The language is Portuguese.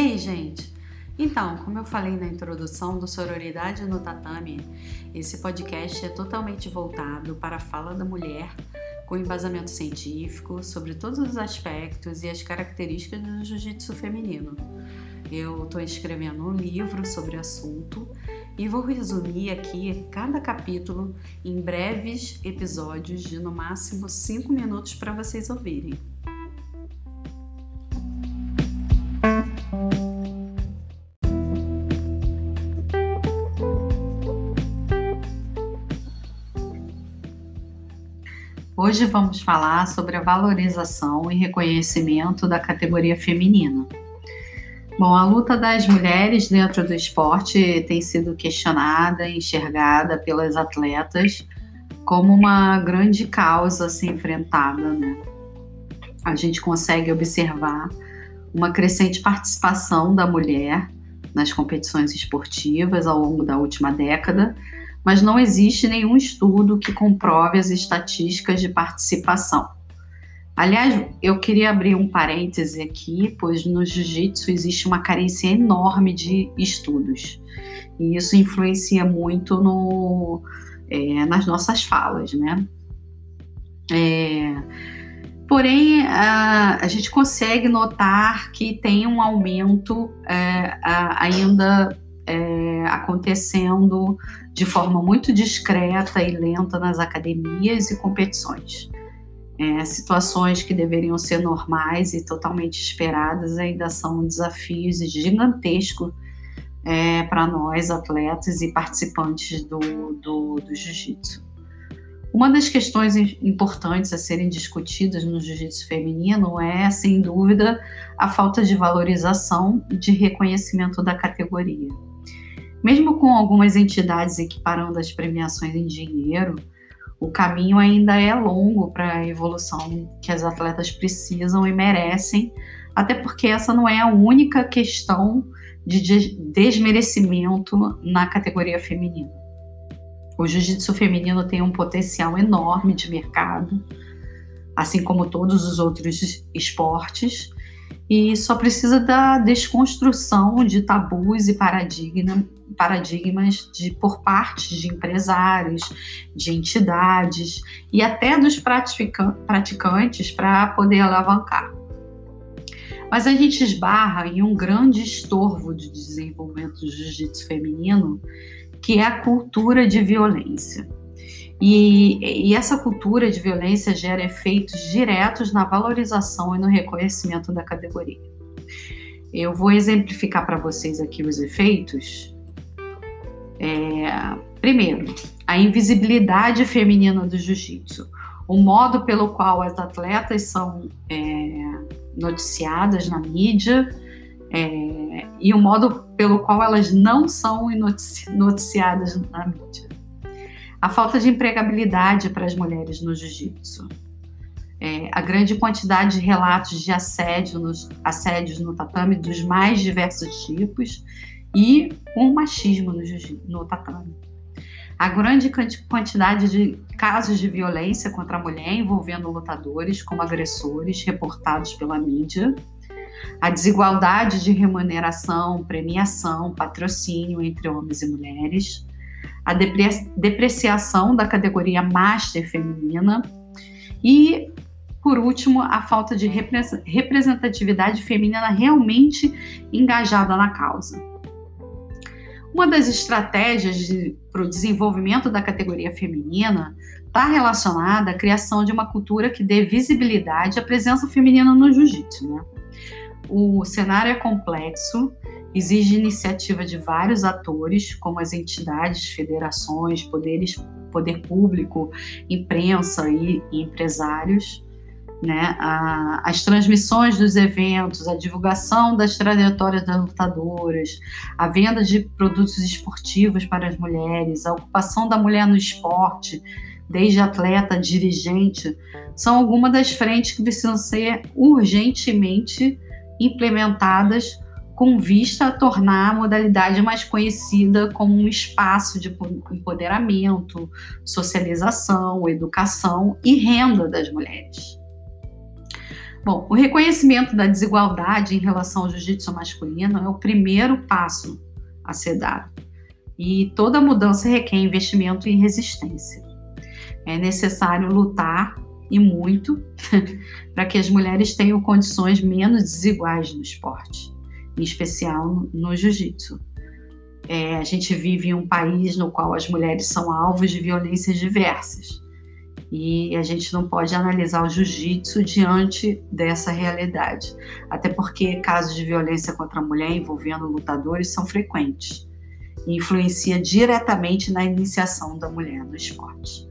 aí, gente? Então, como eu falei na introdução do Sororidade no Tatame, esse podcast é totalmente voltado para a fala da mulher com embasamento científico sobre todos os aspectos e as características do jiu-jitsu feminino. Eu estou escrevendo um livro sobre o assunto e vou resumir aqui cada capítulo em breves episódios de no máximo 5 minutos para vocês ouvirem. Hoje vamos falar sobre a valorização e reconhecimento da categoria feminina. Bom, a luta das mulheres dentro do esporte tem sido questionada enxergada pelas atletas como uma grande causa a ser enfrentada, né? A gente consegue observar uma crescente participação da mulher nas competições esportivas ao longo da última década, mas não existe nenhum estudo que comprove as estatísticas de participação. Aliás, eu queria abrir um parêntese aqui, pois no jiu-jitsu existe uma carência enorme de estudos. E isso influencia muito no, é, nas nossas falas, né? É, porém, a, a, gente consegue notar que tem um aumento é, a, ainda acontecendo de forma muito discreta e lenta nas academias e competições é, situações que deveriam ser normais e totalmente esperadas ainda são desafios gigantescos é, para nós, atletas e participantes do, do, do jiu-jitsu. Uma das questões importantes a serem discutidas no jiu-jitsu feminino é, sem dúvida, a falta de valorização e de reconhecimento da categoria. Mesmo com algumas entidades equiparando as premiações em dinheiro, o caminho ainda é longo para a evolução que as atletas precisam e merecem, até porque essa não é a única questão de desmerecimento na categoria feminina. O jiu-jitsu feminino tem um potencial enorme de mercado, assim como todos os outros esportes, e só precisa da desconstrução de tabus e paradigma, paradigmas de, por parte de empresários, de entidades e até dos praticantes para poder alavancar. Mas a gente esbarra em um grande estorvo de desenvolvimento do jiu-jitsu feminino, que é a cultura de violência. E, e, essa cultura de violência gera efeitos diretos na valorização e no reconhecimento da categoria. Eu vou exemplificar para vocês aqui os efeitos. É, primeiro, a invisibilidade feminina do jiu-jitsu. O modo pelo qual as atletas são é, noticiadas na mídia é, e o modo pelo qual elas não são noticiadas na mídia a falta de empregabilidade para as mulheres no jiu-jitsu, é, a grande quantidade de relatos de assédio nos, assédios no tatame dos mais diversos tipos e o machismo no, no tatame. A grande quantidade de casos de violência contra a mulher envolvendo lutadores como agressores reportados pela mídia, a desigualdade de remuneração, premiação, patrocínio entre homens e mulheres, a depreciação da categoria Master feminina e, por último, a falta de representatividade feminina realmente engajada na causa. Uma das estratégias de, para o desenvolvimento da categoria feminina está relacionada à criação de uma cultura que dê visibilidade à presença feminina no jiu-jitsu. Né? O cenário é complexo exige iniciativa de vários atores, como as entidades, federações, poderes, poder público, imprensa e, e empresários. Né? A, as transmissões dos eventos, a divulgação das trajetórias das lutadoras, a venda de produtos esportivos para as mulheres, a ocupação da mulher no esporte, desde atleta, dirigente, são algumas das frentes que precisam ser urgentemente implementadas com vista a tornar a modalidade mais conhecida como um espaço de empoderamento, socialização, educação e renda das mulheres. Bom, o reconhecimento da desigualdade em relação ao jiu-jitsu masculino é o primeiro passo a ser dado. E toda mudança requer investimento e resistência. É necessário lutar e muito para que as mulheres tenham condições menos desiguais no esporte, em especial no jiu-jitsu. É, a gente vive em um país no qual as mulheres são alvos de violências diversas e a gente não pode analisar o jiu-jitsu diante dessa realidade, até porque casos de violência contra a mulher envolvendo lutadores são frequentes e influencia diretamente na iniciação da mulher no esporte.